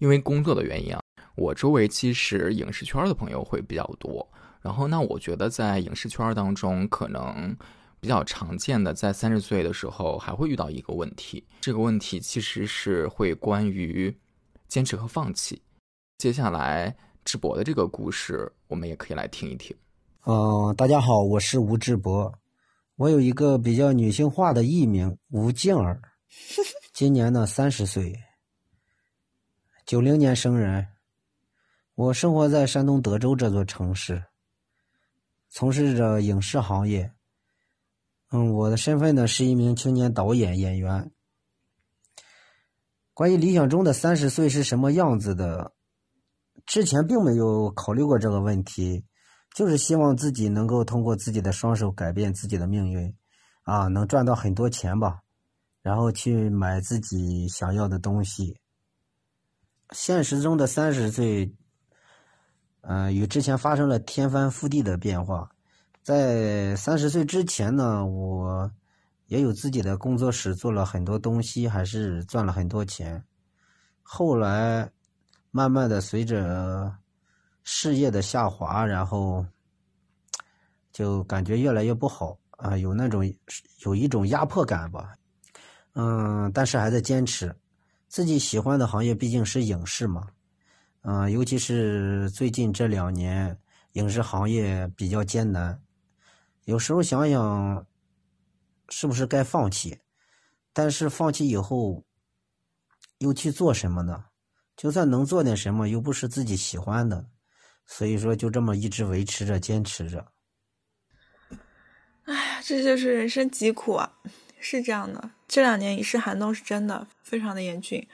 因为工作的原因啊，我周围其实影视圈的朋友会比较多。然后，那我觉得在影视圈当中，可能比较常见的，在三十岁的时候还会遇到一个问题。这个问题其实是会关于坚持和放弃。接下来智博的这个故事，我们也可以来听一听。嗯，大家好，我是吴志博，我有一个比较女性化的艺名吴静儿，今年呢三十岁，九零年生人，我生活在山东德州这座城市。从事着影视行业，嗯，我的身份呢是一名青年导演演员。关于理想中的三十岁是什么样子的，之前并没有考虑过这个问题，就是希望自己能够通过自己的双手改变自己的命运，啊，能赚到很多钱吧，然后去买自己想要的东西。现实中的三十岁。嗯，与之前发生了天翻覆地的变化。在三十岁之前呢，我也有自己的工作室，做了很多东西，还是赚了很多钱。后来，慢慢的随着事业的下滑，然后就感觉越来越不好啊，有那种有一种压迫感吧。嗯，但是还在坚持。自己喜欢的行业毕竟是影视嘛。嗯，尤其是最近这两年，影视行业比较艰难，有时候想想，是不是该放弃？但是放弃以后，又去做什么呢？就算能做点什么，又不是自己喜欢的，所以说就这么一直维持着、坚持着。哎呀，这就是人生疾苦啊！是这样的，这两年影视寒冬是真的非常的严峻。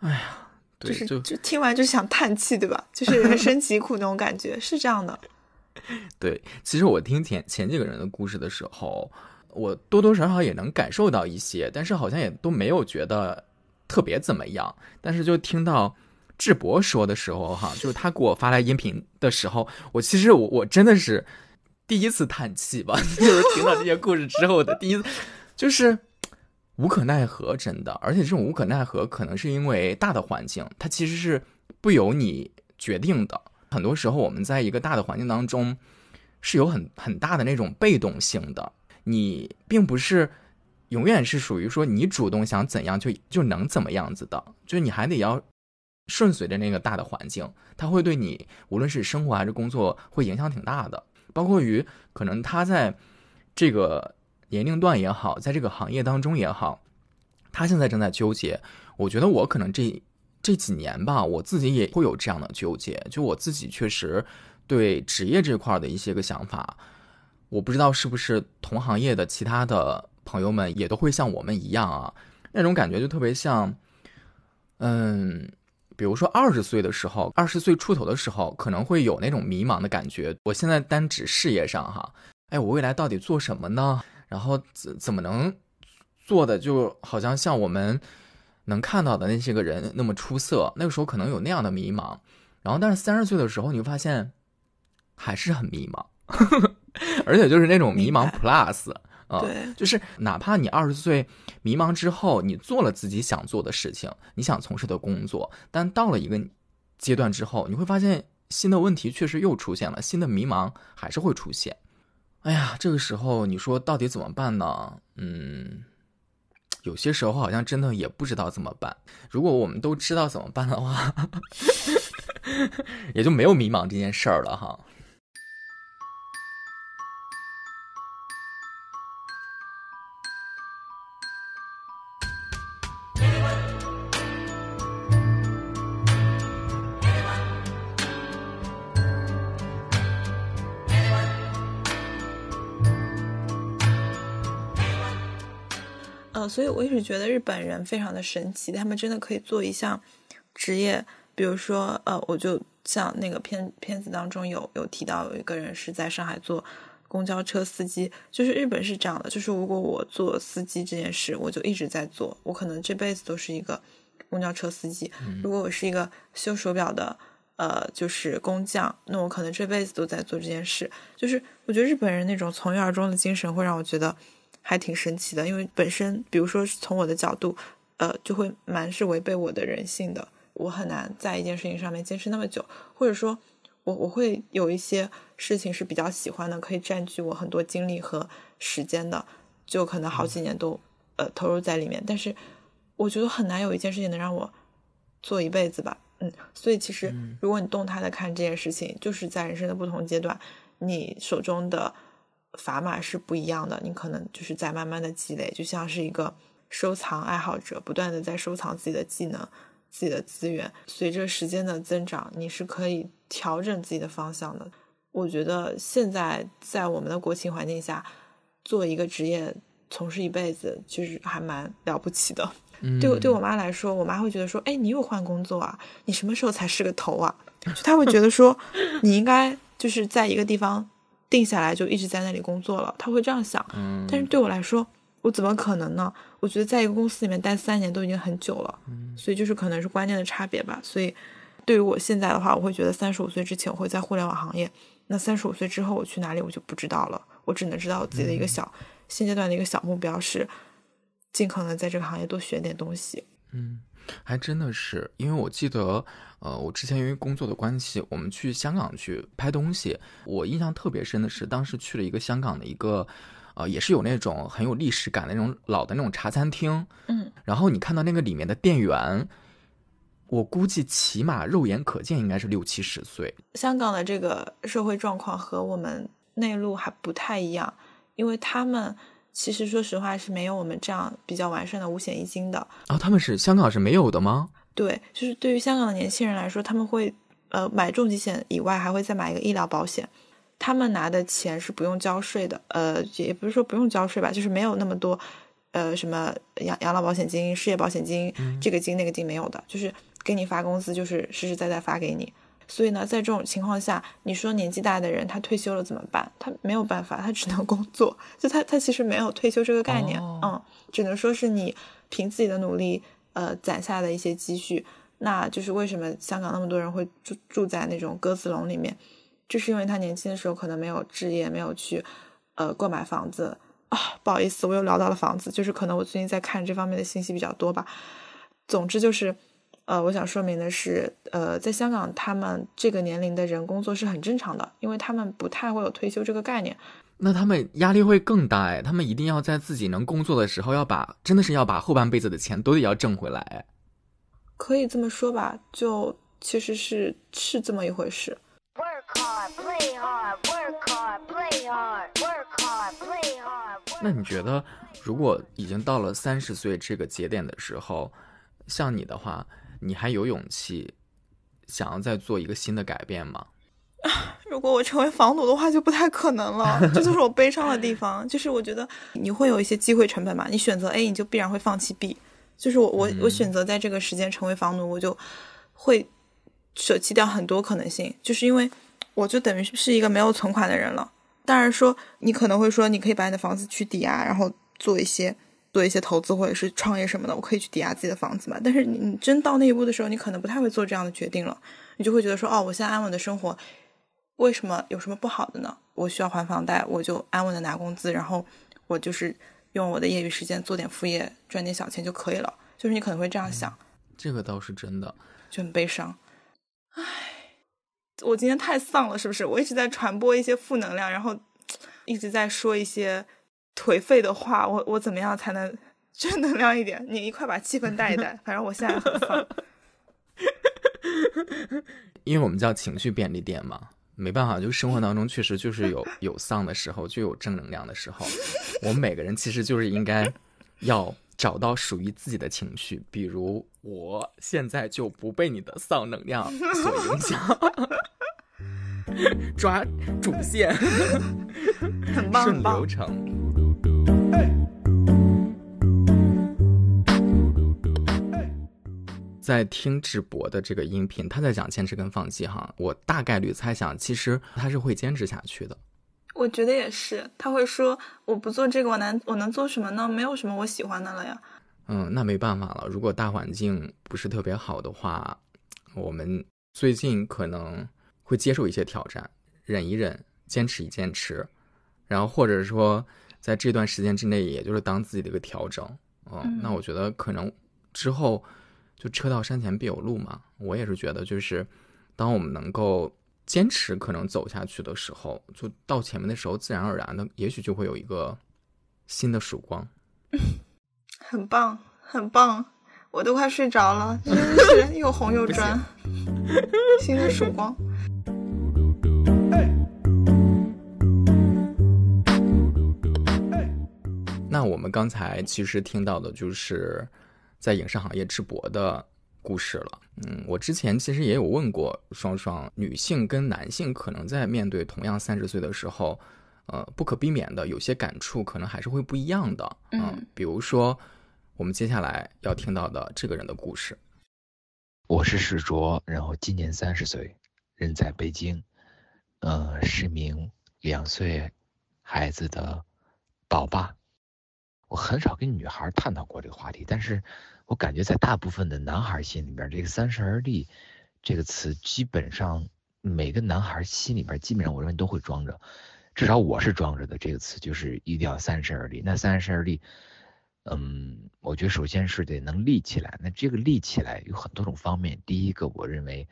哎呀。就是就听完就想叹气，对吧？就是人生疾苦那种感觉，是这样的。对，其实我听前前几个人的故事的时候，我多多少少也能感受到一些，但是好像也都没有觉得特别怎么样。但是就听到智博说的时候，哈，就是他给我发来音频的时候，我其实我我真的是第一次叹气吧，就是听到这些故事之后的第一次，就是。无可奈何，真的，而且这种无可奈何，可能是因为大的环境，它其实是不由你决定的。很多时候，我们在一个大的环境当中，是有很很大的那种被动性的。你并不是永远是属于说你主动想怎样就就能怎么样子的，就是你还得要顺随着那个大的环境，它会对你无论是生活还是工作会影响挺大的。包括于可能他在这个。年龄段也好，在这个行业当中也好，他现在正在纠结。我觉得我可能这这几年吧，我自己也会有这样的纠结。就我自己确实对职业这块的一些个想法，我不知道是不是同行业的其他的朋友们也都会像我们一样啊，那种感觉就特别像，嗯，比如说二十岁的时候，二十岁出头的时候，可能会有那种迷茫的感觉。我现在单指事业上哈，哎，我未来到底做什么呢？然后怎怎么能做的就好像像我们能看到的那些个人那么出色？那个时候可能有那样的迷茫。然后，但是三十岁的时候，你会发现还是很迷茫，而且就是那种迷茫 plus 啊，就是哪怕你二十岁迷茫之后，你做了自己想做的事情，你想从事的工作，但到了一个阶段之后，你会发现新的问题确实又出现了，新的迷茫还是会出现。哎呀，这个时候你说到底怎么办呢？嗯，有些时候好像真的也不知道怎么办。如果我们都知道怎么办的话，也就没有迷茫这件事儿了哈。所以我一直觉得日本人非常的神奇，他们真的可以做一项职业，比如说，呃，我就像那个片片子当中有有提到有一个人是在上海做公交车司机，就是日本是这样的，就是如果我做司机这件事，我就一直在做，我可能这辈子都是一个公交车司机；如果我是一个修手表的，呃，就是工匠，那我可能这辈子都在做这件事。就是我觉得日本人那种从一而终的精神，会让我觉得。还挺神奇的，因为本身，比如说从我的角度，呃，就会蛮是违背我的人性的。我很难在一件事情上面坚持那么久，或者说，我我会有一些事情是比较喜欢的，可以占据我很多精力和时间的，就可能好几年都呃投入在里面。但是我觉得很难有一件事情能让我做一辈子吧，嗯。所以其实如果你动态的看这件事情，就是在人生的不同阶段，你手中的砝码是不一样的，你可能就是在慢慢的积累，就像是一个收藏爱好者，不断的在收藏自己的技能。自己的资源随着时间的增长，你是可以调整自己的方向的。我觉得现在在我们的国情环境下，做一个职业从事一辈子，其实还蛮了不起的。对我对我妈来说，我妈会觉得说：“哎，你又换工作啊？你什么时候才是个头啊？”就她会觉得说，你应该就是在一个地方定下来，就一直在那里工作了。他会这样想。但是对我来说，我怎么可能呢？我觉得在一个公司里面待三年都已经很久了，所以就是可能是观念的差别吧。所以对于我现在的话，我会觉得三十五岁之前我会在互联网行业，那三十五岁之后我去哪里我就不知道了。我只能知道我自己的一个小现阶段的一个小目标是，尽可能在这个行业多学点东西。嗯，还真的是，因为我记得，呃，我之前因为工作的关系，我们去香港去拍东西，我印象特别深的是，当时去了一个香港的一个。呃，也是有那种很有历史感的那种老的那种茶餐厅，嗯，然后你看到那个里面的店员，我估计起码肉眼可见应该是六七十岁。香港的这个社会状况和我们内陆还不太一样，因为他们其实说实话是没有我们这样比较完善的五险一金的。啊，他们是香港是没有的吗？对，就是对于香港的年轻人来说，他们会呃买重疾险以外，还会再买一个医疗保险。他们拿的钱是不用交税的，呃，也不是说不用交税吧，就是没有那么多，呃，什么养养老保险金、失业保险金，这个金那个金没有的，就是给你发工资，就是实实在在发给你。所以呢，在这种情况下，你说年纪大的人他退休了怎么办？他没有办法，他只能 工作。就他他其实没有退休这个概念，嗯，只能说是你凭自己的努力，呃，攒下的一些积蓄。那就是为什么香港那么多人会住住在那种鸽子笼里面。就是因为他年轻的时候可能没有置业，没有去，呃，购买房子啊。不好意思，我又聊到了房子，就是可能我最近在看这方面的信息比较多吧。总之就是，呃，我想说明的是，呃，在香港，他们这个年龄的人工作是很正常的，因为他们不太会有退休这个概念。那他们压力会更大哎，他们一定要在自己能工作的时候，要把真的是要把后半辈子的钱都得要挣回来。可以这么说吧，就其实是是这么一回事。那你觉得，如果已经到了三十岁这个节点的时候，像你的话，你还有勇气想要再做一个新的改变吗？如果我成为房奴的话，就不太可能了。这就是我悲伤的地方。就是我觉得你会有一些机会成本嘛，你选择 A，你就必然会放弃 B。就是我我我选择在这个时间成为房奴，我就会舍弃掉很多可能性，就是因为我就等于是一个没有存款的人了。当然说，你可能会说，你可以把你的房子去抵押，然后做一些做一些投资或者是创业什么的。我可以去抵押自己的房子嘛？但是你你真到那一步的时候，你可能不太会做这样的决定了。你就会觉得说，哦，我现在安稳的生活，为什么有什么不好的呢？我需要还房贷，我就安稳的拿工资，然后我就是用我的业余时间做点副业，赚点小钱就可以了。就是你可能会这样想，这个倒是真的，就很悲伤。唉。我今天太丧了，是不是？我一直在传播一些负能量，然后一直在说一些颓废的话。我我怎么样才能正能量一点？你一块把气氛带一带。反正我现在很丧，因为我们叫情绪便利店嘛，没办法，就生活当中确实就是有 有丧的时候，就有正能量的时候。我们每个人其实就是应该要找到属于自己的情绪，比如我现在就不被你的丧能量所影响。抓主线，很棒，顺流程。在听智博的这个音频，他在讲坚持跟放弃哈，我大概率猜想，其实他是会坚持下去的。我觉得也是，他会说：“我不做这个，我能我能做什么呢？没有什么我喜欢的了呀。”嗯，那没办法了。如果大环境不是特别好的话，我们最近可能。会接受一些挑战，忍一忍，坚持一坚持，然后或者说在这段时间之内，也就是当自己的一个调整。嗯，那我觉得可能之后就车到山前必有路嘛。我也是觉得，就是当我们能够坚持可能走下去的时候，就到前面的时候，自然而然的，也许就会有一个新的曙光。很棒，很棒，我都快睡着了，真的是又红又专，新的曙光。那我们刚才其实听到的就是在影视行业直播的故事了。嗯，我之前其实也有问过双双，女性跟男性可能在面对同样三十岁的时候，呃，不可避免的有些感触可能还是会不一样的。嗯，比如说我们接下来要听到的这个人的故事。我是史卓，然后今年三十岁，人在北京，呃，是名两岁孩子的宝爸。我很少跟女孩探讨过这个话题，但是我感觉在大部分的男孩心里边，这个“三十而立”这个词，基本上每个男孩心里边，基本上我认为都会装着，至少我是装着的。这个词就是一定要三十而立。那三十而立，嗯，我觉得首先是得能立起来。那这个立起来有很多种方面。第一个，我认为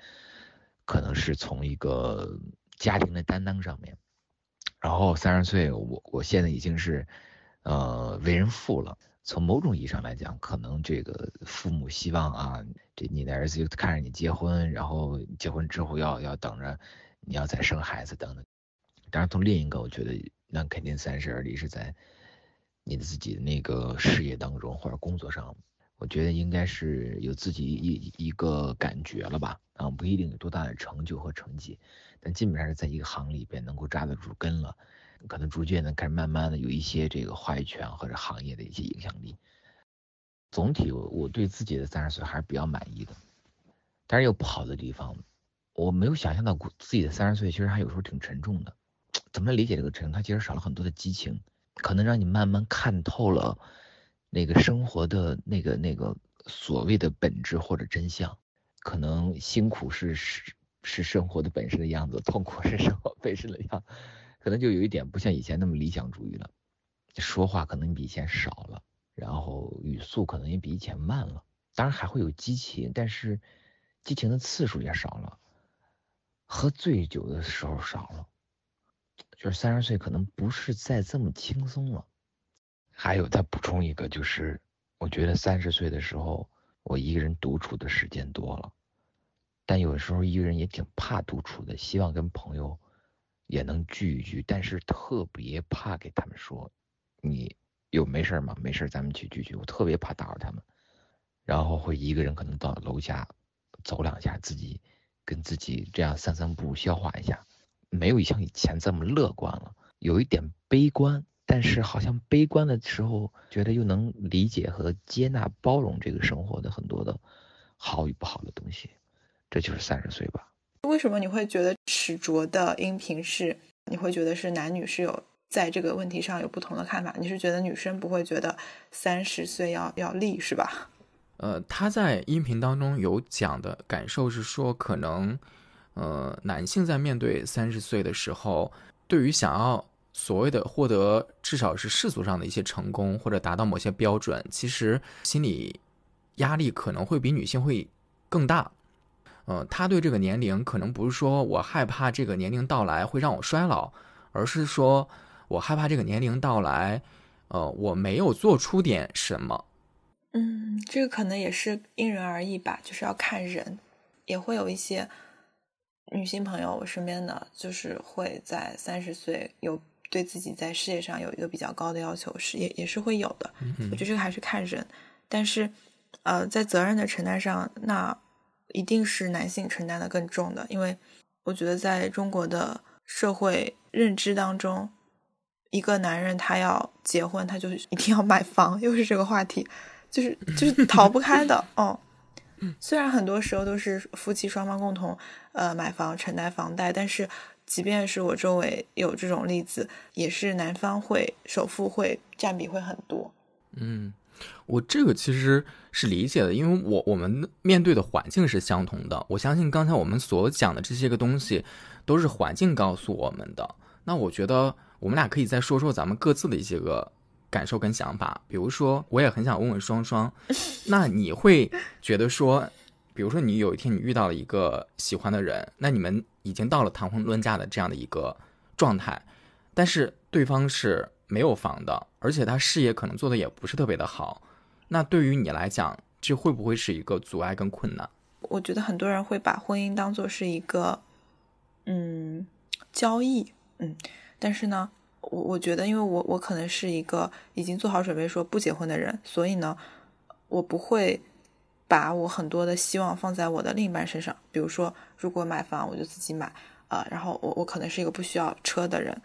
可能是从一个家庭的担当上面。然后三十岁，我我现在已经是。呃，为人父了，从某种意义上来讲，可能这个父母希望啊，这你的儿子就看着你结婚，然后结婚之后要要等着你要再生孩子等等。当然，从另一个，我觉得那肯定三十而立是在你自己的那个事业当中或者工作上，我觉得应该是有自己一一个感觉了吧，啊，不一定有多大的成就和成绩，但基本上是在一个行里边能够扎得住根了。可能逐渐的开始慢慢的有一些这个话语权或者行业的一些影响力。总体我我对自己的三十岁还是比较满意的，但是有不好的地方，我没有想象到自己的三十岁其实还有时候挺沉重的。怎么理解这个沉重？它其实少了很多的激情，可能让你慢慢看透了那个生活的那个那个所谓的本质或者真相。可能辛苦是是是生活的本身的样子，痛苦是生活本身的样子。可能就有一点不像以前那么理想主义了，说话可能比以前少了，然后语速可能也比以前慢了。当然还会有激情，但是激情的次数也少了，喝醉酒的时候少了，就是三十岁可能不是再这么轻松了。还有再补充一个，就是我觉得三十岁的时候，我一个人独处的时间多了，但有时候一个人也挺怕独处的，希望跟朋友。也能聚一聚，但是特别怕给他们说，你有没事吗？没事，咱们去聚聚。我特别怕打扰他们，然后会一个人可能到楼下走两下，自己跟自己这样散散步，消化一下。没有像以前这么乐观了，有一点悲观，但是好像悲观的时候，觉得又能理解和接纳、包容这个生活的很多的好与不好的东西。这就是三十岁吧。为什么你会觉得史卓的音频是？你会觉得是男女是有在这个问题上有不同的看法？你是觉得女生不会觉得三十岁要要立是吧？呃，他在音频当中有讲的感受是说，可能呃男性在面对三十岁的时候，对于想要所谓的获得至少是世俗上的一些成功或者达到某些标准，其实心理压力可能会比女性会更大。呃，他对这个年龄可能不是说我害怕这个年龄到来会让我衰老，而是说我害怕这个年龄到来，呃，我没有做出点什么。嗯，这个可能也是因人而异吧，就是要看人，也会有一些女性朋友，我身边的就是会在三十岁有对自己在事业上有一个比较高的要求，是也也是会有的。我觉得这个还是看人，但是呃，在责任的承担上，那。一定是男性承担的更重的，因为我觉得在中国的社会认知当中，一个男人他要结婚，他就一定要买房，又是这个话题，就是就是逃不开的。哦，虽然很多时候都是夫妻双方共同呃买房承担房贷，但是即便是我周围有这种例子，也是男方会首付会占比会很多。嗯。我这个其实是理解的，因为我我们面对的环境是相同的。我相信刚才我们所讲的这些个东西，都是环境告诉我们的。那我觉得我们俩可以再说说咱们各自的一些个感受跟想法。比如说，我也很想问问双双，那你会觉得说，比如说你有一天你遇到了一个喜欢的人，那你们已经到了谈婚论嫁的这样的一个状态，但是对方是没有房的，而且他事业可能做的也不是特别的好，那对于你来讲，这会不会是一个阻碍跟困难？我觉得很多人会把婚姻当做是一个，嗯，交易，嗯，但是呢，我我觉得，因为我我可能是一个已经做好准备说不结婚的人，所以呢，我不会把我很多的希望放在我的另一半身上。比如说，如果买房，我就自己买，啊，然后我我可能是一个不需要车的人，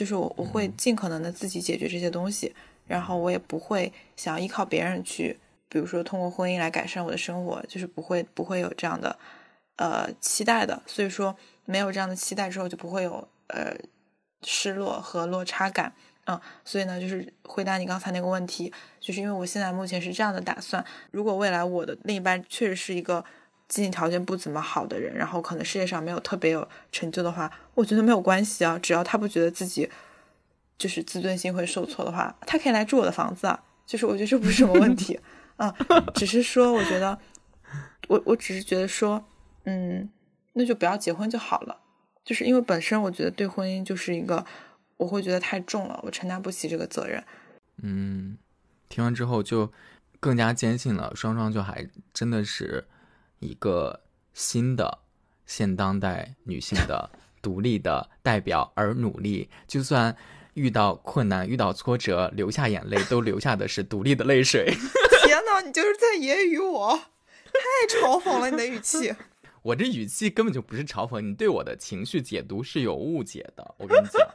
就是我我会尽可能的自己解决这些东西，然后我也不会想要依靠别人去。比如说，通过婚姻来改善我的生活，就是不会不会有这样的呃期待的。所以说，没有这样的期待之后，就不会有呃失落和落差感。嗯，所以呢，就是回答你刚才那个问题，就是因为我现在目前是这样的打算：如果未来我的另一半确实是一个经济条件不怎么好的人，然后可能事业上没有特别有成就的话，我觉得没有关系啊，只要他不觉得自己就是自尊心会受挫的话，他可以来住我的房子啊。就是我觉得这不是什么问题。啊，只是说，我觉得，我我只是觉得说，嗯，那就不要结婚就好了。就是因为本身我觉得对婚姻就是一个，我会觉得太重了，我承担不起这个责任。嗯，听完之后就更加坚信了，双双就还真的是一个新的现当代女性的独立的代表，而努力，就算遇到困难、遇到挫折，流下眼泪，都流下的是独立的泪水。天哪，你就是在揶揄我，太嘲讽了你的语气。我这语气根本就不是嘲讽，你对我的情绪解读是有误解的。我跟你讲，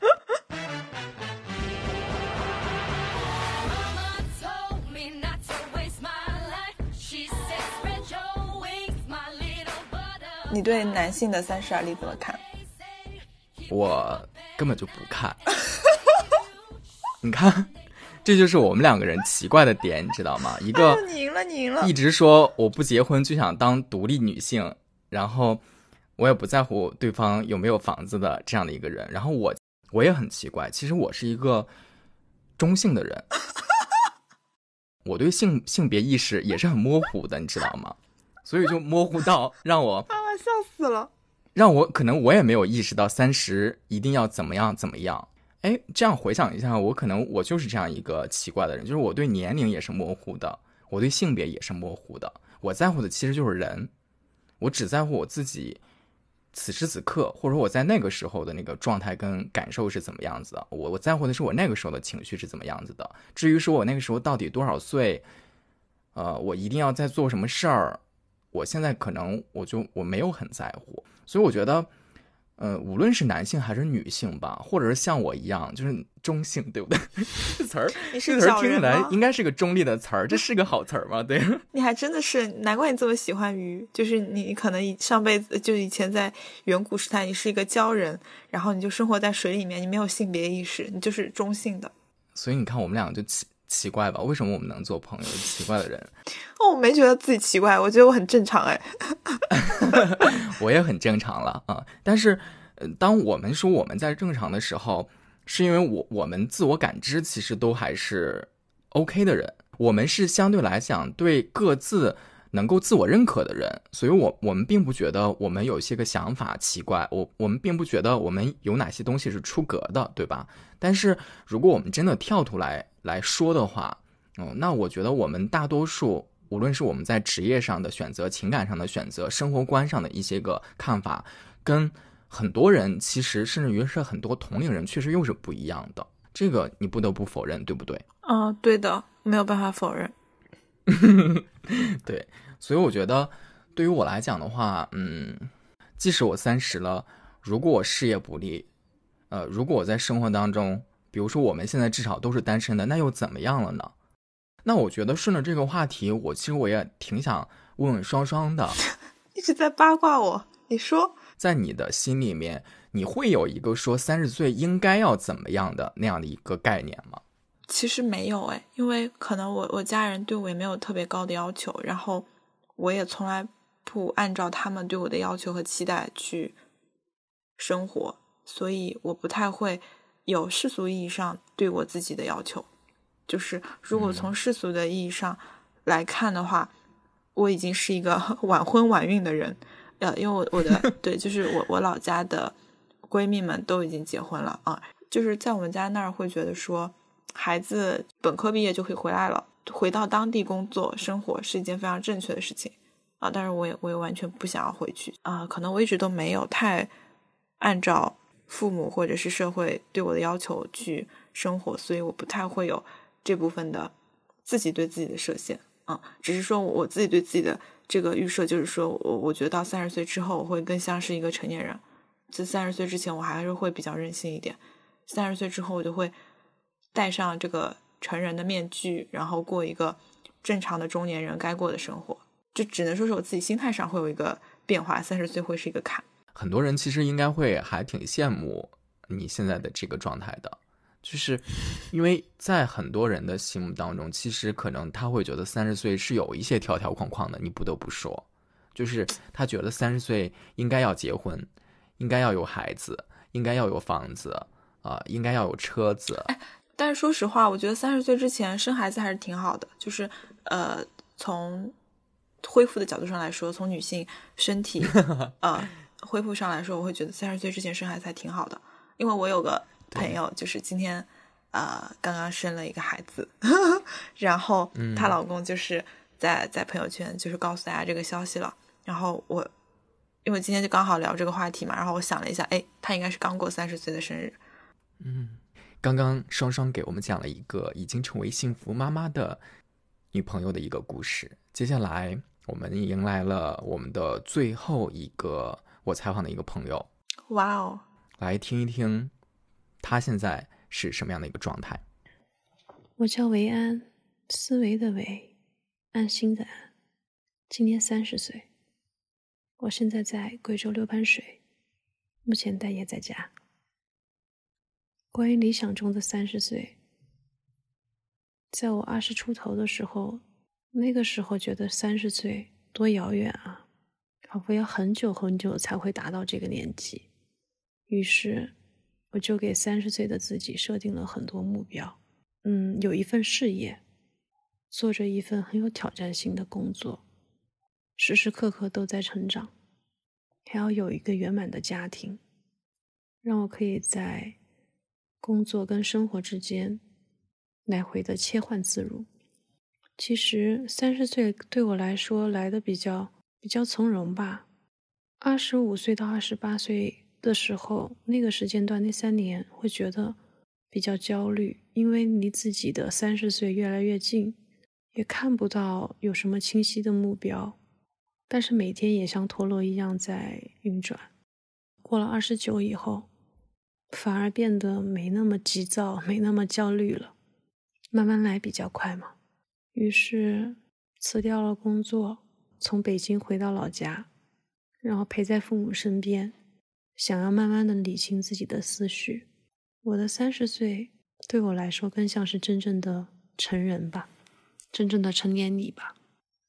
你对男性的三十而立怎么看？我根本就不看。你看。这就是我们两个人奇怪的点，你知道吗？一个你赢了，你赢了，一直说我不结婚就想当独立女性，然后我也不在乎对方有没有房子的这样的一个人。然后我我也很奇怪，其实我是一个中性的人，我对性性别意识也是很模糊的，你知道吗？所以就模糊到让我死了，让我可能我也没有意识到三十一定要怎么样怎么样。哎，这样回想一下，我可能我就是这样一个奇怪的人，就是我对年龄也是模糊的，我对性别也是模糊的。我在乎的其实就是人，我只在乎我自己此时此刻，或者说我在那个时候的那个状态跟感受是怎么样子的。我我在乎的是我那个时候的情绪是怎么样子的。至于说我那个时候到底多少岁，呃，我一定要在做什么事儿，我现在可能我就我没有很在乎，所以我觉得。呃，无论是男性还是女性吧，或者是像我一样，就是中性，对不对？这词儿，这词儿听起来应该是个中立的词儿，这是个好词儿吗？对。你还真的是，难怪你这么喜欢鱼，就是你可能上辈子就以前在远古时代，你是一个鲛人，然后你就生活在水里面，你没有性别意识，你就是中性的。所以你看，我们两个就奇奇怪吧？为什么我们能做朋友？奇怪的人。哦，我没觉得自己奇怪，我觉得我很正常哎。我也很正常了啊，但是，当我们说我们在正常的时候，是因为我我们自我感知其实都还是 OK 的人，我们是相对来讲对各自能够自我认可的人，所以我我们并不觉得我们有些个想法奇怪，我我们并不觉得我们有哪些东西是出格的，对吧？但是如果我们真的跳出来来说的话，哦，那我觉得我们大多数。无论是我们在职业上的选择、情感上的选择、生活观上的一些个看法，跟很多人其实甚至于是很多同龄人，确实又是不一样的。这个你不得不否认，对不对？嗯，对的，没有办法否认。对，所以我觉得，对于我来讲的话，嗯，即使我三十了，如果我事业不利，呃，如果我在生活当中，比如说我们现在至少都是单身的，那又怎么样了呢？那我觉得顺着这个话题，我其实我也挺想问问双双的，一直在八卦我。你说，在你的心里面，你会有一个说三十岁应该要怎么样的那样的一个概念吗？其实没有哎，因为可能我我家人对我也没有特别高的要求，然后我也从来不按照他们对我的要求和期待去生活，所以我不太会有世俗意义上对我自己的要求。就是如果从世俗的意义上来看的话，我已经是一个 晚婚晚孕的人。呃，因为我我的 对，就是我我老家的闺蜜们都已经结婚了啊，就是在我们家那儿会觉得说，孩子本科毕业就可以回来了，回到当地工作生活是一件非常正确的事情啊。但是我也我也完全不想要回去啊，可能我一直都没有太按照父母或者是社会对我的要求去生活，所以我不太会有这部分的自己对自己的设限啊，只是说我自己对自己的。这个预设就是说，我我觉得到三十岁之后，我会更像是一个成年人。在三十岁之前，我还是会比较任性一点。三十岁之后，我就会戴上这个成人的面具，然后过一个正常的中年人该过的生活。就只能说是我自己心态上会有一个变化。三十岁会是一个坎。很多人其实应该会还挺羡慕你现在的这个状态的。就是因为在很多人的心目当中，其实可能他会觉得三十岁是有一些条条框框的。你不得不说，就是他觉得三十岁应该要结婚，应该要有孩子，应该要有房子啊，应该要有车子。哎，但是说实话，我觉得三十岁之前生孩子还是挺好的。就是呃，从恢复的角度上来说，从女性身体 呃恢复上来说，我会觉得三十岁之前生孩子还挺好的，因为我有个。朋友就是今天，呃，刚刚生了一个孩子，然后她老公就是在在朋友圈就是告诉大家这个消息了。然后我因为今天就刚好聊这个话题嘛，然后我想了一下，哎，他应该是刚过三十岁的生日。嗯，刚刚双双给我们讲了一个已经成为幸福妈妈的女朋友的一个故事。接下来我们迎来了我们的最后一个我采访的一个朋友。哇哦，来听一听。他现在是什么样的一个状态？我叫维安，思维的维，安心的安，今年三十岁。我现在在贵州六盘水，目前待业在家。关于理想中的三十岁，在我二十出头的时候，那个时候觉得三十岁多遥远啊，仿佛要很久很久才会达到这个年纪，于是。我就给三十岁的自己设定了很多目标，嗯，有一份事业，做着一份很有挑战性的工作，时时刻刻都在成长，还要有一个圆满的家庭，让我可以在工作跟生活之间来回的切换自如。其实三十岁对我来说来的比较比较从容吧，二十五岁到二十八岁。的时候，那个时间段那三年会觉得比较焦虑，因为离自己的三十岁越来越近，也看不到有什么清晰的目标，但是每天也像陀螺一样在运转。过了二十九以后，反而变得没那么急躁，没那么焦虑了，慢慢来比较快嘛。于是辞掉了工作，从北京回到老家，然后陪在父母身边。想要慢慢的理清自己的思绪，我的三十岁对我来说更像是真正的成人吧，真正的成年礼吧，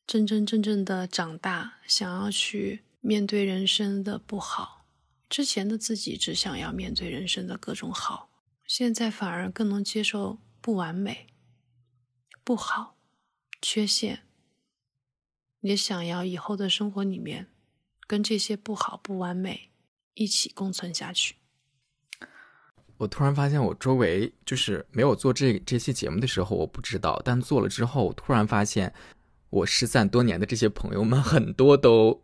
真真正正的长大，想要去面对人生的不好。之前的自己只想要面对人生的各种好，现在反而更能接受不完美、不好、缺陷，也想要以后的生活里面跟这些不好、不完美。一起共存下去。我突然发现，我周围就是没有做这这期节目的时候，我不知道；但做了之后，突然发现，我失散多年的这些朋友们很多都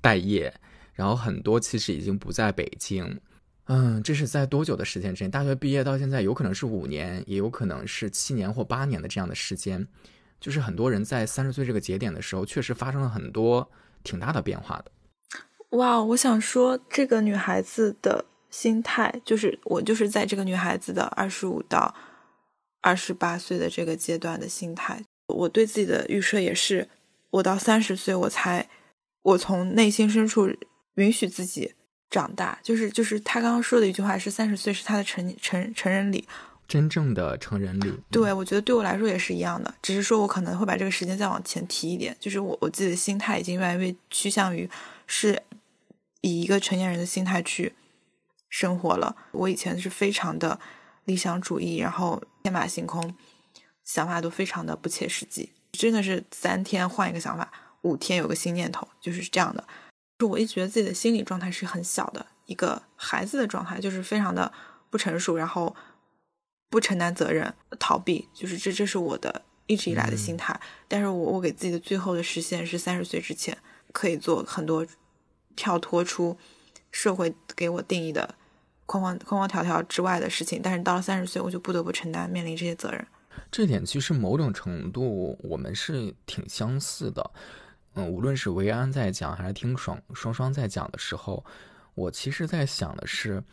待业，然后很多其实已经不在北京。嗯，这是在多久的时间之内？大学毕业到现在，有可能是五年，也有可能是七年或八年的这样的时间。就是很多人在三十岁这个节点的时候，确实发生了很多挺大的变化的。哇，我想说，这个女孩子的心态，就是我就是在这个女孩子的二十五到二十八岁的这个阶段的心态。我对自己的预设也是，我到三十岁我才，我从内心深处允许自己长大。就是就是他刚刚说的一句话是，三十岁是他的成成成人礼，真正的成人礼。对，我觉得对我来说也是一样的，只是说我可能会把这个时间再往前提一点。就是我我自己的心态已经越来越趋向于是。以一个成年人的心态去生活了。我以前是非常的理想主义，然后天马行空，想法都非常的不切实际，真的是三天换一个想法，五天有个新念头，就是这样的。就我一直觉得自己的心理状态是很小的一个孩子的状态，就是非常的不成熟，然后不承担责任，逃避，就是这这是我的一直以来的心态。但是我我给自己的最后的实现是三十岁之前可以做很多跳脱出社会给我定义的框框框框条条之外的事情，但是到了三十岁，我就不得不承担面临这些责任。这点其实某种程度我们是挺相似的。嗯，无论是维安在讲，还是听爽双双在讲的时候，我其实在想的是，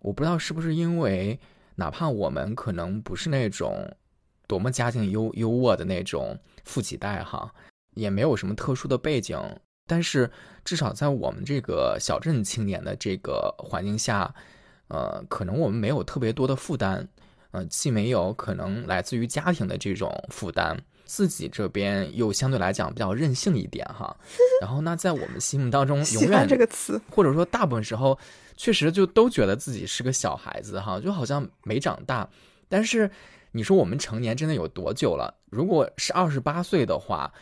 我不知道是不是因为，哪怕我们可能不是那种多么家境优优渥的那种富几代哈，也没有什么特殊的背景，但是至少在我们这个小镇青年的这个环境下，呃，可能我们没有特别多的负担，呃，既没有可能来自于家庭的这种负担。自己这边又相对来讲比较任性一点哈，然后那在我们心目当中，永远这个词，或者说大部分时候，确实就都觉得自己是个小孩子哈，就好像没长大。但是你说我们成年真的有多久了？如果是二十八岁的话，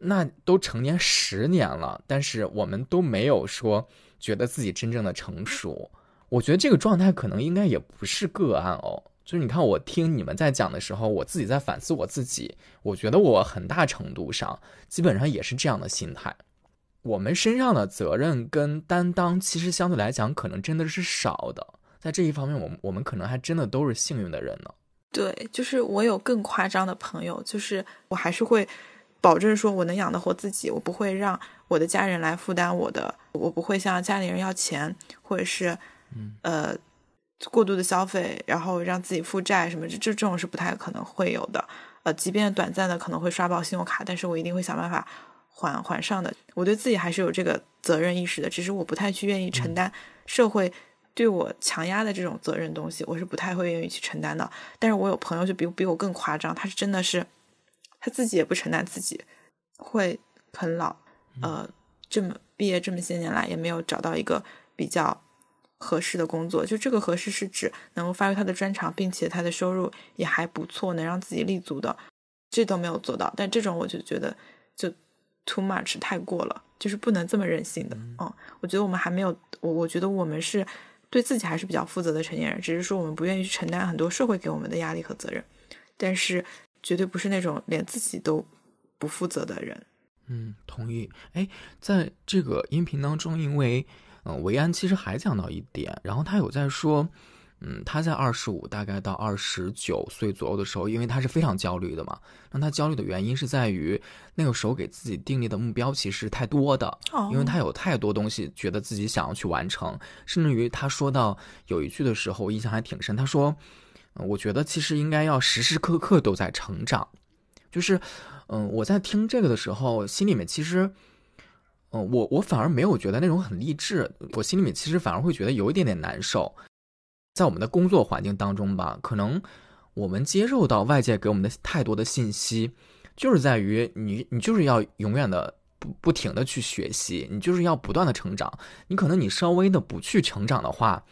那都成年十年了，但是我们都没有说觉得自己真正的成熟。我觉得这个状态可能应该也不是个案哦。就是你看，我听你们在讲的时候，我自己在反思我自己。我觉得我很大程度上，基本上也是这样的心态。我们身上的责任跟担当，其实相对来讲，可能真的是少的。在这一方面，我们我们可能还真的都是幸运的人呢。对，就是我有更夸张的朋友，就是我还是会保证说我能养得活自己，我不会让我的家人来负担我的，我不会向家里人要钱，或者是，嗯，呃。过度的消费，然后让自己负债什么，这这这种是不太可能会有的。呃，即便短暂的可能会刷爆信用卡，但是我一定会想办法还还上的。我对自己还是有这个责任意识的，只是我不太去愿意承担社会对我强压的这种责任东西，我是不太会愿意去承担的。但是我有朋友就比比我更夸张，他是真的是他自己也不承担自己会啃老，呃，这么毕业这么些年来也没有找到一个比较。合适的工作，就这个合适是指能够发挥他的专长，并且他的收入也还不错，能让自己立足的，这都没有做到。但这种我就觉得就 too much 太过了，就是不能这么任性的。嗯，我觉得我们还没有，我我觉得我们是对自己还是比较负责的成年人，只是说我们不愿意去承担很多社会给我们的压力和责任，但是绝对不是那种连自己都不负责的人。嗯，同意。哎，在这个音频当中，因为。嗯，维安其实还讲到一点，然后他有在说，嗯，他在二十五大概到二十九岁左右的时候，因为他是非常焦虑的嘛，那他焦虑的原因是在于那个时候给自己定立的目标其实太多的，因为他有太多东西觉得自己想要去完成，甚至于他说到有一句的时候，印象还挺深，他说，我觉得其实应该要时时刻刻都在成长，就是，嗯，我在听这个的时候，心里面其实。嗯，我我反而没有觉得那种很励志，我心里面其实反而会觉得有一点点难受。在我们的工作环境当中吧，可能我们接受到外界给我们的太多的信息，就是在于你你就是要永远的不不停的去学习，你就是要不断的成长。你可能你稍微的不去成长的话，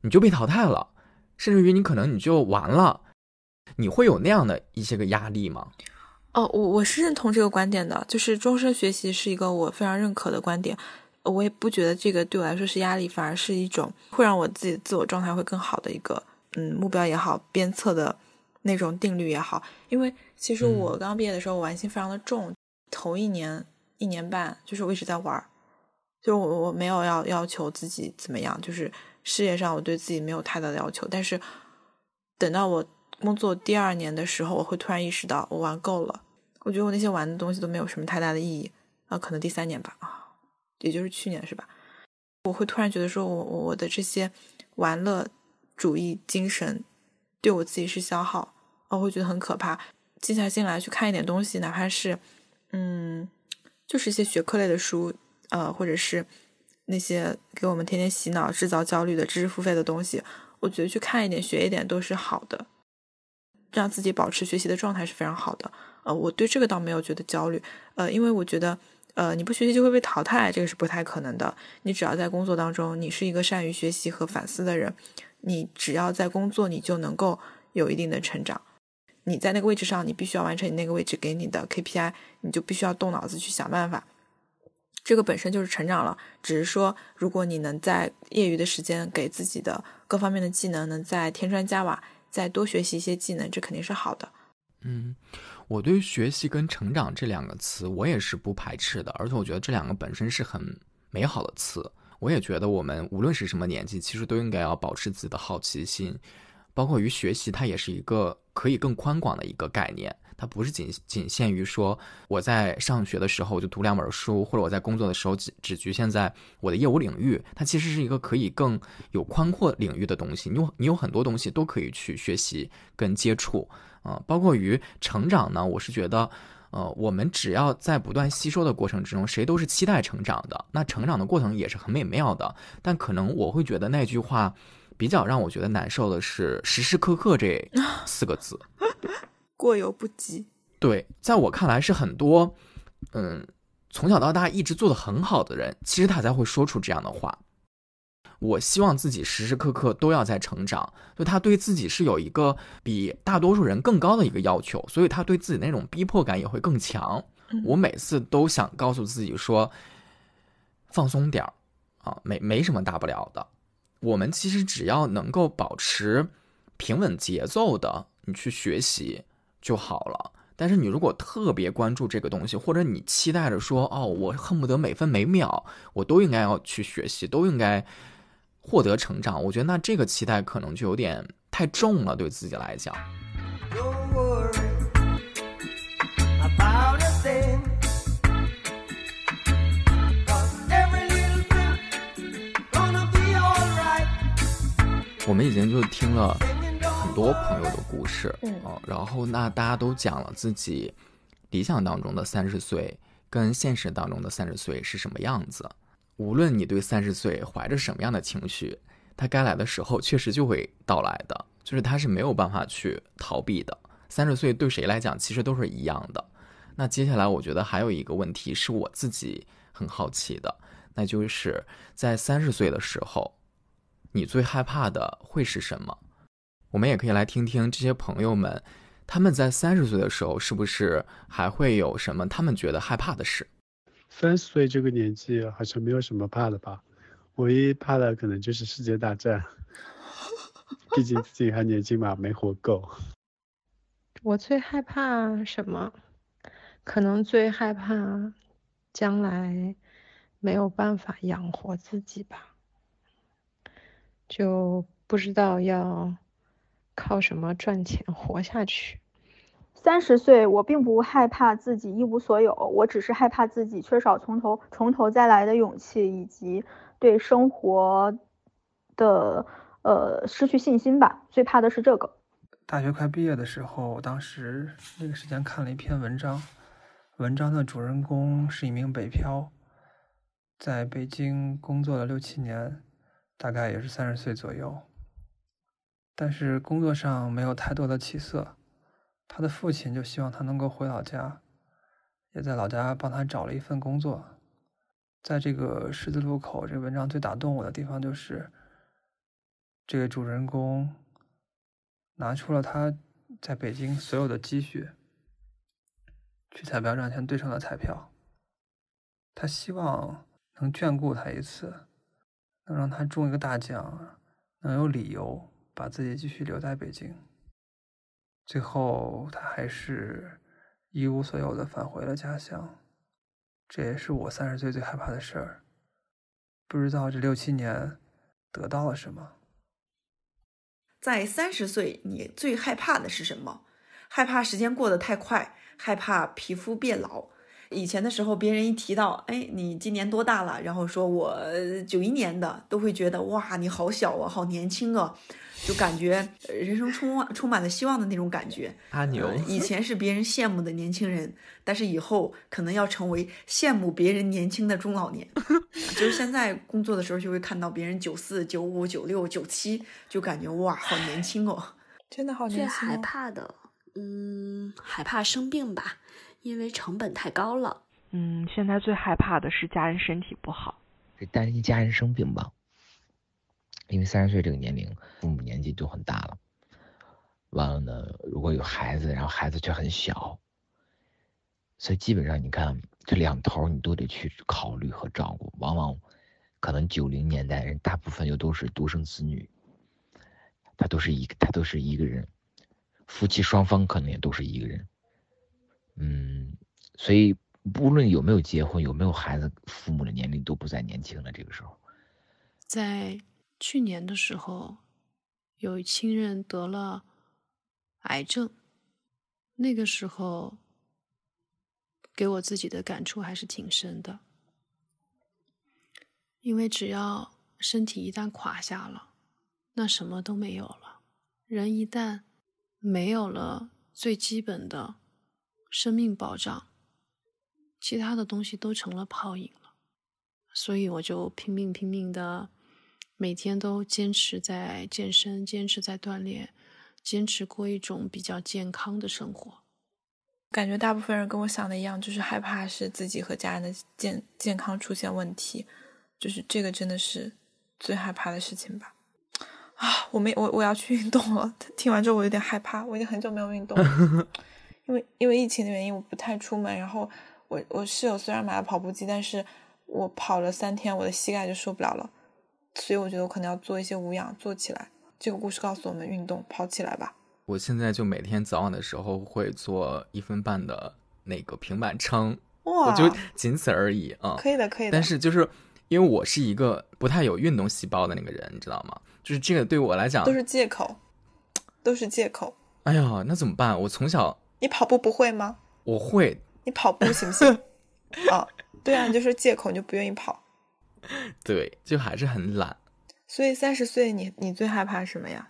你就被淘汰了，甚至于你可能你就完了。你会有那样的一些个压力吗？哦，我我是认同这个观点的，就是终身学习是一个我非常认可的观点。我也不觉得这个对我来说是压力，反而是一种会让我自己自我状态会更好的一个嗯目标也好，鞭策的那种定律也好。因为其实我刚毕业的时候玩心非常的重，头一年一年半就是我一直在玩，就我我没有要要求自己怎么样，就是事业上我对自己没有太大的要求。但是等到我。工作第二年的时候，我会突然意识到我玩够了。我觉得我那些玩的东西都没有什么太大的意义啊。可能第三年吧，啊，也就是去年是吧？我会突然觉得说，我我的这些玩乐主义精神对我自己是消耗，我会觉得很可怕。静下心来去看一点东西，哪怕是嗯，就是一些学科类的书，呃，或者是那些给我们天天洗脑、制造焦虑的知识付费的东西，我觉得去看一点、学一点都是好的。让自己保持学习的状态是非常好的，呃，我对这个倒没有觉得焦虑，呃，因为我觉得，呃，你不学习就会被淘汰，这个是不太可能的。你只要在工作当中，你是一个善于学习和反思的人，你只要在工作，你就能够有一定的成长。你在那个位置上，你必须要完成你那个位置给你的 KPI，你就必须要动脑子去想办法。这个本身就是成长了，只是说，如果你能在业余的时间给自己的各方面的技能能再添砖加瓦，再多学习一些技能，这肯定是好的。嗯，我对学习跟成长这两个词，我也是不排斥的，而且我觉得这两个本身是很美好的词。我也觉得我们无论是什么年纪，其实都应该要保持自己的好奇心，包括于学习，它也是一个可以更宽广的一个概念。它不是仅仅限于说我在上学的时候就读两本书，或者我在工作的时候只只局限在我的业务领域。它其实是一个可以更有宽阔领域的东西。你有你有很多东西都可以去学习跟接触啊，包括于成长呢。我是觉得，呃，我们只要在不断吸收的过程之中，谁都是期待成长的。那成长的过程也是很美妙的。但可能我会觉得那句话比较让我觉得难受的是“时时刻刻”这四个字。过犹不及，对，在我看来是很多，嗯，从小到大一直做的很好的人，其实他才会说出这样的话。我希望自己时时刻刻都要在成长，就他对自己是有一个比大多数人更高的一个要求，所以他对自己那种逼迫感也会更强。我每次都想告诉自己说，放松点儿啊，没没什么大不了的。我们其实只要能够保持平稳节奏的，你去学习。就好了。但是你如果特别关注这个东西，或者你期待着说，哦，我恨不得每分每秒我都应该要去学习，都应该获得成长，我觉得那这个期待可能就有点太重了，对自己来讲。我们已经就听了。多朋友的故事，嗯，然后那大家都讲了自己理想当中的三十岁跟现实当中的三十岁是什么样子。无论你对三十岁怀着什么样的情绪，它该来的时候确实就会到来的，就是它是没有办法去逃避的。三十岁对谁来讲其实都是一样的。那接下来我觉得还有一个问题是我自己很好奇的，那就是在三十岁的时候，你最害怕的会是什么？我们也可以来听听这些朋友们，他们在三十岁的时候是不是还会有什么他们觉得害怕的事？三十岁这个年纪好像没有什么怕的吧，唯一怕的可能就是世界大战，毕竟自己还年轻嘛，没活够。我最害怕什么？可能最害怕将来没有办法养活自己吧，就不知道要。靠什么赚钱活下去？三十岁，我并不害怕自己一无所有，我只是害怕自己缺少从头从头再来的勇气，以及对生活的呃失去信心吧。最怕的是这个。大学快毕业的时候，当时那个时间看了一篇文章，文章的主人公是一名北漂，在北京工作了六七年，大概也是三十岁左右。但是工作上没有太多的起色，他的父亲就希望他能够回老家，也在老家帮他找了一份工作。在这个十字路口，这个文章最打动我的地方就是，这个主人公拿出了他在北京所有的积蓄，去彩票站前兑上了彩票。他希望能眷顾他一次，能让他中一个大奖，能有理由。把自己继续留在北京，最后他还是一无所有的返回了家乡。这也是我三十岁最害怕的事儿。不知道这六七年得到了什么。在三十岁，你最害怕的是什么？害怕时间过得太快，害怕皮肤变老。以前的时候，别人一提到，哎，你今年多大了？然后说我九一年的，都会觉得哇，你好小啊，好年轻啊。就感觉人生充充满了希望的那种感觉。阿牛，以前是别人羡慕的年轻人，但是以后可能要成为羡慕别人年轻的中老年。就是现在工作的时候，就会看到别人九四、九五、九六、九七，就感觉哇，好年轻哦，真的好年轻。最害怕的，嗯，害怕生病吧，因为成本太高了。嗯，现在最害怕的是家人身体不好，担心家人生病吧。因为三十岁这个年龄，父母年纪都很大了，完了呢，如果有孩子，然后孩子却很小，所以基本上你看这两头你都得去考虑和照顾。往往可能九零年代人大部分又都是独生子女，他都是一个他都是一个人，夫妻双方可能也都是一个人，嗯，所以无论有没有结婚，有没有孩子，父母的年龄都不再年轻了。这个时候，在去年的时候，有亲人得了。癌症，那个时候给我自己的感触还是挺深的，因为只要身体一旦垮下了，那什么都没有了。人一旦没有了最基本的生命保障，其他的东西都成了泡影了。所以我就拼命拼命的，每天都坚持在健身，坚持在锻炼。坚持过一种比较健康的生活，感觉大部分人跟我想的一样，就是害怕是自己和家人的健健康出现问题，就是这个真的是最害怕的事情吧。啊，我没我我要去运动了。听完之后我有点害怕，我已经很久没有运动了，因为因为疫情的原因我不太出门。然后我我室友虽然买了跑步机，但是我跑了三天，我的膝盖就受不了了，所以我觉得我可能要做一些无氧，做起来。这个故事告诉我们，运动跑起来吧。我现在就每天早晚的时候会做一分半的那个平板撑，我就仅此而已啊。可以的，可以的。但是就是因为我是一个不太有运动细胞的那个人，你知道吗？就是这个对我来讲都是借口，都是借口。哎呀，那怎么办？我从小你跑步不会吗？我会。你跑步行不行？啊，对啊，你就是借口，你就不愿意跑。对，就还是很懒。所以三十岁，你你最害怕什么呀？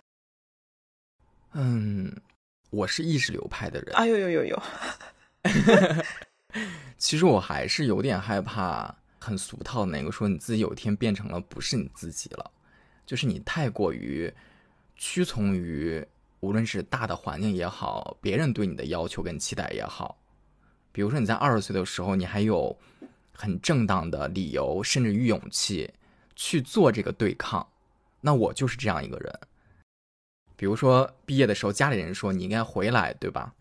嗯，我是意识流派的人。啊呦呦呦呦！其实我还是有点害怕，很俗套的那个，说你自己有一天变成了不是你自己了，就是你太过于屈从于无论是大的环境也好，别人对你的要求跟期待也好。比如说你在二十岁的时候，你还有很正当的理由，甚至于勇气去做这个对抗。那我就是这样一个人。比如说毕业的时候，家里人说你应该回来，对吧？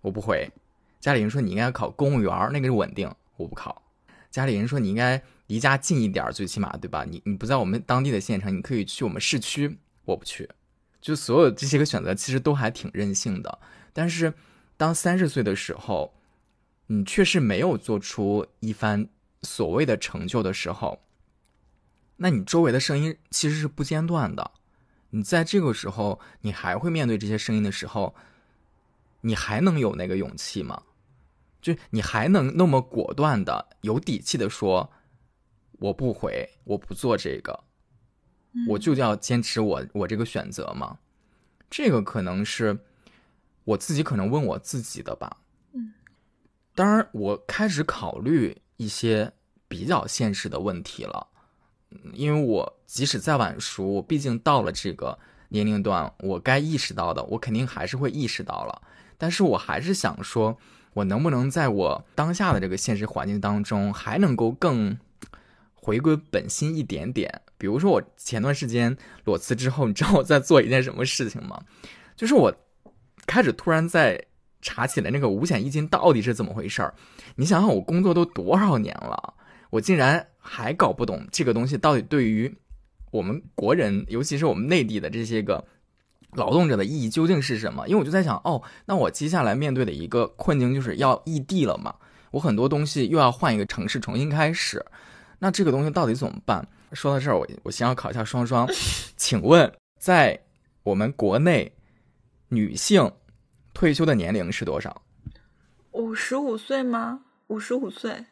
我不回。家里人说你应该考公务员，那个是稳定，我不考。家里人说你应该离家近一点，最起码对吧？你你不在我们当地的县城，你可以去我们市区，我不去。就所有这些个选择，其实都还挺任性的。但是当三十岁的时候，你确实没有做出一番所谓的成就的时候。那你周围的声音其实是不间断的，你在这个时候，你还会面对这些声音的时候，你还能有那个勇气吗？就你还能那么果断的、有底气的说，我不回，我不做这个，我就要坚持我我这个选择嘛？这个可能是我自己可能问我自己的吧。嗯，当然，我开始考虑一些比较现实的问题了。因为我即使再晚熟，我毕竟到了这个年龄段，我该意识到的，我肯定还是会意识到了。但是我还是想说，我能不能在我当下的这个现实环境当中，还能够更回归本心一点点？比如说，我前段时间裸辞之后，你知道我在做一件什么事情吗？就是我开始突然在查起来那个五险一金到底是怎么回事儿。你想想，我工作都多少年了？我竟然还搞不懂这个东西到底对于我们国人，尤其是我们内地的这些个劳动者的意义究竟是什么？因为我就在想，哦，那我接下来面对的一个困境就是要异地了嘛，我很多东西又要换一个城市重新开始，那这个东西到底怎么办？说到这儿，我我先要考一下双双，请问在我们国内，女性退休的年龄是多少？五十五岁吗？五十五岁。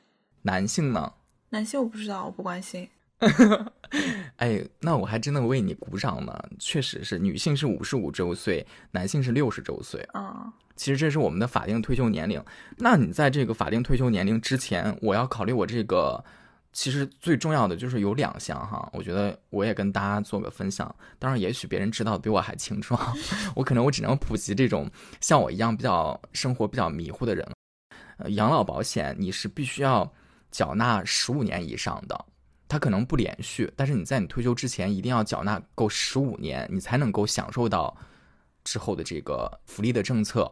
男性呢？男性我不知道，我不关心。哎，那我还真的为你鼓掌呢。确实是，女性是五十五周岁，男性是六十周岁。嗯，其实这是我们的法定退休年龄。那你在这个法定退休年龄之前，我要考虑我这个，其实最重要的就是有两项哈。我觉得我也跟大家做个分享。当然，也许别人知道比我还清楚，我可能我只能普及这种像我一样比较生活比较迷糊的人。呃，养老保险你是必须要。缴纳十五年以上的，它可能不连续，但是你在你退休之前一定要缴纳够十五年，你才能够享受到之后的这个福利的政策。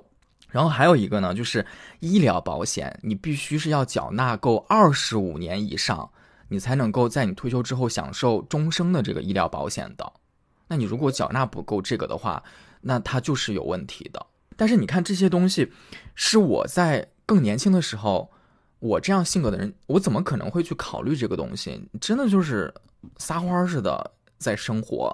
然后还有一个呢，就是医疗保险，你必须是要缴纳够二十五年以上，你才能够在你退休之后享受终生的这个医疗保险的。那你如果缴纳不够这个的话，那它就是有问题的。但是你看这些东西，是我在更年轻的时候，我这样性格的人，我怎么可能会去考虑这个东西？真的就是撒欢儿似的在生活，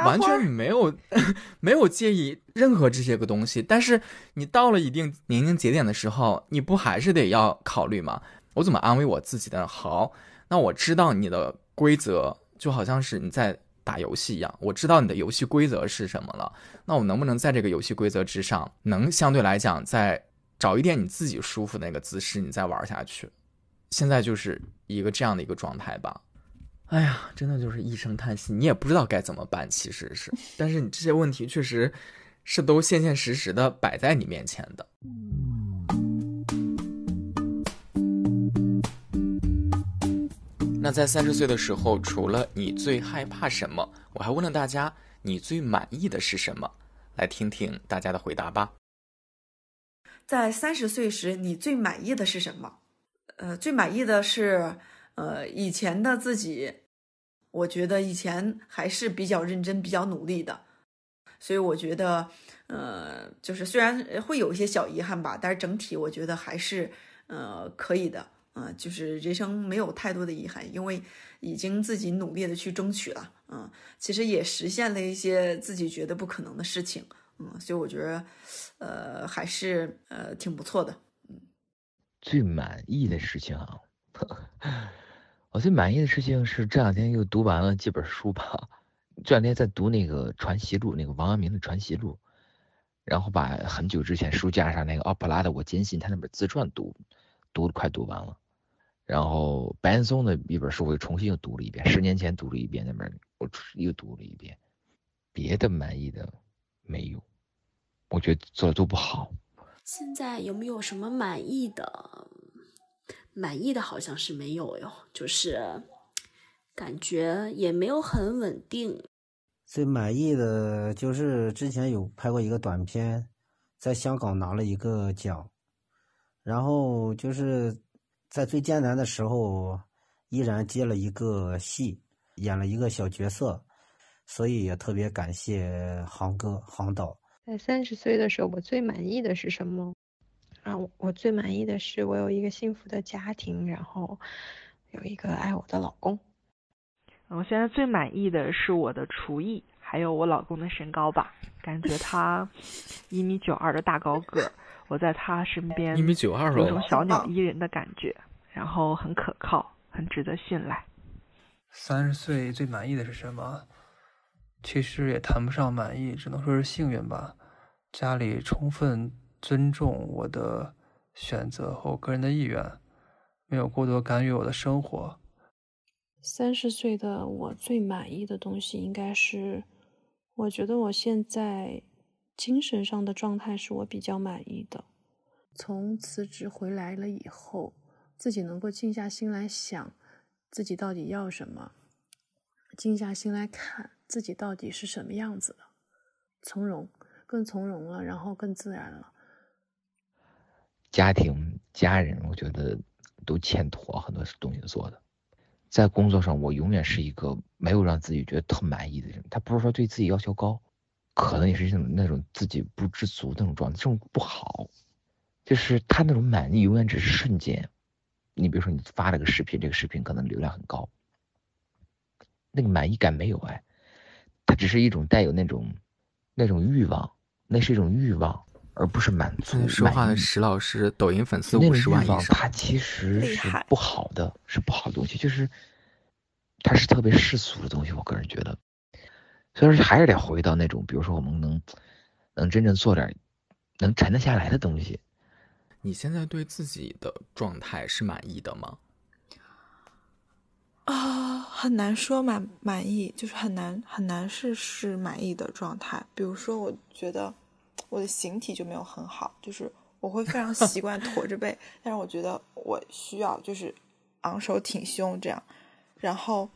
完全没有 没有介意任何这些个东西。但是你到了一定年龄节点的时候，你不还是得要考虑吗？我怎么安慰我自己的？好，那我知道你的规则，就好像是你在打游戏一样，我知道你的游戏规则是什么了。那我能不能在这个游戏规则之上，能相对来讲再找一点你自己舒服的那个姿势，你再玩下去？现在就是一个这样的一个状态吧。哎呀，真的就是一声叹息，你也不知道该怎么办，其实是，但是你这些问题确实是都现现实实的摆在你面前的。那在三十岁的时候，除了你最害怕什么，我还问了大家，你最满意的是什么？来听听大家的回答吧。在三十岁时，你最满意的是什么？呃，最满意的是，呃，以前的自己。我觉得以前还是比较认真、比较努力的，所以我觉得，呃，就是虽然会有一些小遗憾吧，但是整体我觉得还是，呃，可以的。嗯，就是人生没有太多的遗憾，因为已经自己努力的去争取了。嗯，其实也实现了一些自己觉得不可能的事情。嗯，所以我觉得，呃，还是呃挺不错的。嗯，最满意的事情啊。我最满意的事情是这两天又读完了几本书吧。这两天在读那个《传习录》，那个王阳明的《传习录》，然后把很久之前书架上那个奥普拉的《我坚信》他那本自传读，读的快读完了。然后白岩松的一本书我又重新又读了一遍，十年前读了一遍那本，我又读了一遍。别的满意的没有，我觉得做的都不好。现在有没有什么满意的？满意的好像是没有哟，就是感觉也没有很稳定。最满意的就是之前有拍过一个短片，在香港拿了一个奖，然后就是在最艰难的时候依然接了一个戏，演了一个小角色，所以也特别感谢航哥、航导。在三十岁的时候，我最满意的是什么？啊，我最满意的是我有一个幸福的家庭，然后有一个爱我的老公。我现在最满意的是我的厨艺，还有我老公的身高吧。感觉他 一米九二的大高个，我在他身边一米九二有种小鸟依人的感觉，然后很可靠，很值得信赖。三十岁最满意的是什么？其实也谈不上满意，只能说是幸运吧。家里充分。尊重我的选择和我个人的意愿，没有过多干预我的生活。三十岁的我最满意的东西，应该是我觉得我现在精神上的状态是我比较满意的。从辞职回来了以后，自己能够静下心来想自己到底要什么，静下心来看自己到底是什么样子的，从容，更从容了，然后更自然了。家庭、家人，我觉得都欠妥很多东西做的。在工作上，我永远是一个没有让自己觉得特满意的人。他不是说对自己要求高，可能也是那种那种自己不知足那种状态，这种不好。就是他那种满意，永远只是瞬间。你比如说，你发了个视频，这个视频可能流量很高，那个满意感没有哎，它只是一种带有那种那种欲望，那是一种欲望。而不是满足。说话的石老师，抖音粉丝五十万以上，它其实是不好的，是不好的东西，就是它是特别世俗的东西。我个人觉得，所以说还是得回到那种，比如说我们能能真正做点能沉得下来的东西。你现在对自己的状态是满意的吗？啊，很难说满满意，就是很难很难是是满意的状态。比如说，我觉得。我的形体就没有很好，就是我会非常习惯驼着背，但是我觉得我需要就是昂首挺胸这样，然后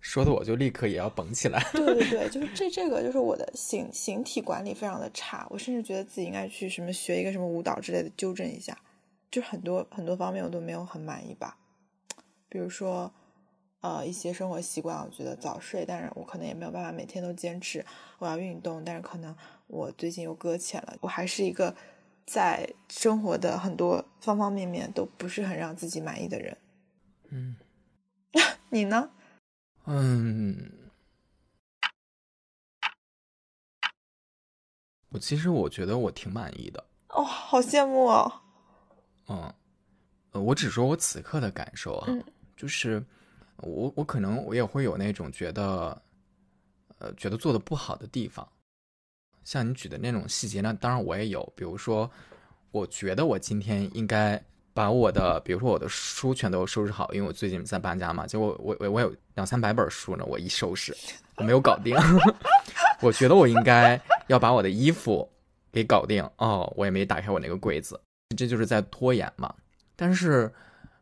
说的我就立刻也要绷起来。对对对，就是这这个就是我的形形体管理非常的差，我甚至觉得自己应该去什么学一个什么舞蹈之类的纠正一下，就很多很多方面我都没有很满意吧，比如说。呃，一些生活习惯，我觉得早睡，但是我可能也没有办法每天都坚持。我要运动，但是可能我最近又搁浅了。我还是一个在生活的很多方方面面都不是很让自己满意的人。嗯，你呢？嗯，我其实我觉得我挺满意的。哦，好羡慕哦。嗯，呃我只说我此刻的感受啊，就是。我我可能我也会有那种觉得，呃，觉得做的不好的地方，像你举的那种细节，那当然我也有。比如说，我觉得我今天应该把我的，比如说我的书全都收拾好，因为我最近在搬家嘛，结果我我我有两三百本书呢，我一收拾我没有搞定。我觉得我应该要把我的衣服给搞定哦，我也没打开我那个柜子，这就是在拖延嘛。但是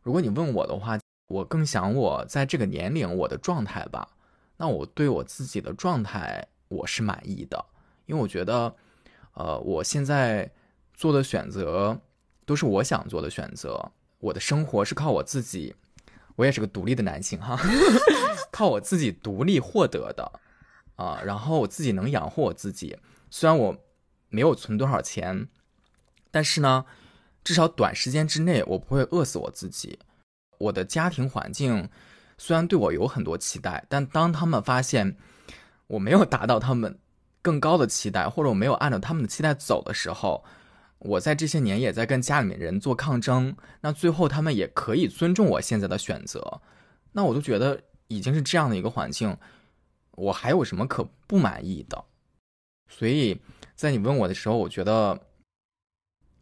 如果你问我的话，我更想我在这个年龄我的状态吧，那我对我自己的状态我是满意的，因为我觉得，呃，我现在做的选择都是我想做的选择，我的生活是靠我自己，我也是个独立的男性哈，靠我自己独立获得的，啊，然后我自己能养活我自己，虽然我没有存多少钱，但是呢，至少短时间之内我不会饿死我自己。我的家庭环境虽然对我有很多期待，但当他们发现我没有达到他们更高的期待，或者我没有按照他们的期待走的时候，我在这些年也在跟家里面人做抗争。那最后他们也可以尊重我现在的选择，那我都觉得已经是这样的一个环境，我还有什么可不满意的？所以在你问我的时候，我觉得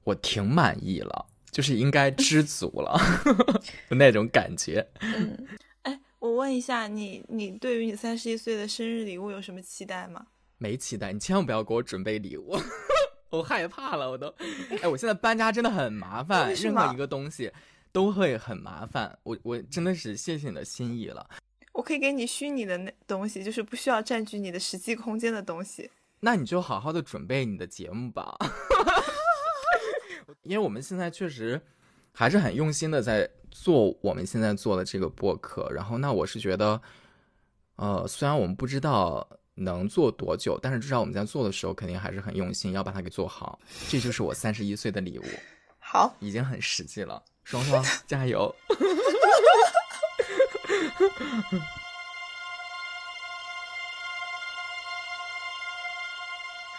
我挺满意了。就是应该知足了，那种感觉。嗯，哎，我问一下你，你对于你三十一岁的生日礼物有什么期待吗？没期待，你千万不要给我准备礼物，我害怕了，我都。哎，我现在搬家真的很麻烦，任何一个东西都会很麻烦。我我真的是谢谢你的心意了。我可以给你虚拟的那东西，就是不需要占据你的实际空间的东西。那你就好好的准备你的节目吧。因为我们现在确实还是很用心的在做我们现在做的这个播客，然后那我是觉得，呃，虽然我们不知道能做多久，但是至少我们在做的时候肯定还是很用心，要把它给做好。这就是我三十一岁的礼物，好，已经很实际了，双双 加油。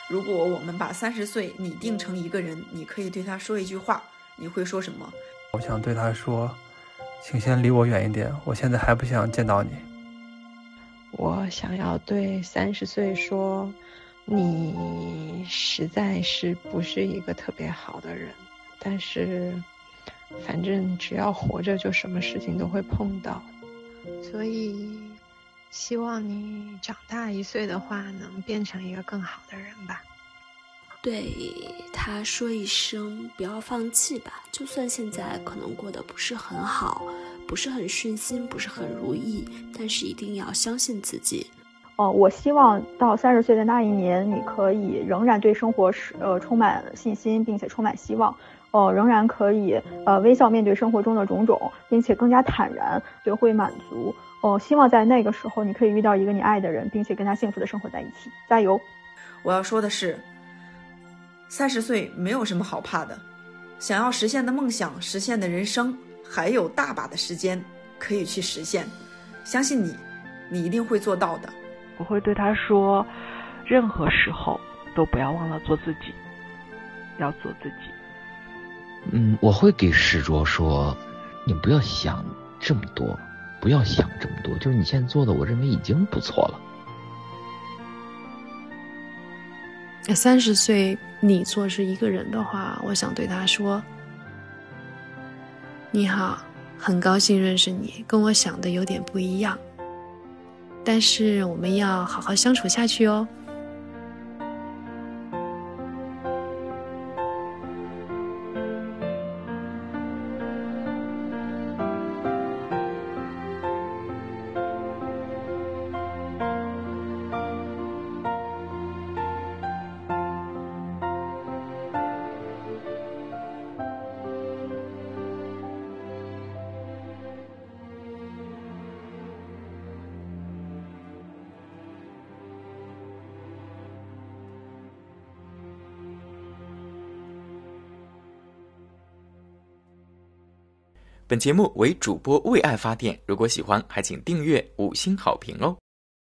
如果我们把三十岁拟定成一个人，你可以对他说一句话，你会说什么？我想对他说，请先离我远一点，我现在还不想见到你。我想要对三十岁说，你实在是不是一个特别好的人，但是，反正只要活着，就什么事情都会碰到，所以。希望你长大一岁的话，能变成一个更好的人吧。对他说一声，不要放弃吧。就算现在可能过得不是很好，不是很顺心，不是很如意，但是一定要相信自己。哦，我希望到三十岁的那一年，你可以仍然对生活是呃充满信心，并且充满希望。哦，仍然可以呃微笑面对生活中的种种，并且更加坦然，学会满足。哦，希望在那个时候你可以遇到一个你爱的人，并且跟他幸福的生活在一起。加油！我要说的是，三十岁没有什么好怕的，想要实现的梦想，实现的人生，还有大把的时间可以去实现。相信你，你一定会做到的。我会对他说，任何时候都不要忘了做自己，要做自己。嗯，我会给石卓说，你不要想这么多。不要想这么多，就是你现在做的，我认为已经不错了。三十岁你做是一个人的话，我想对他说：“你好，很高兴认识你，跟我想的有点不一样，但是我们要好好相处下去哦。”本节目为主播为爱发电，如果喜欢，还请订阅、五星好评哦。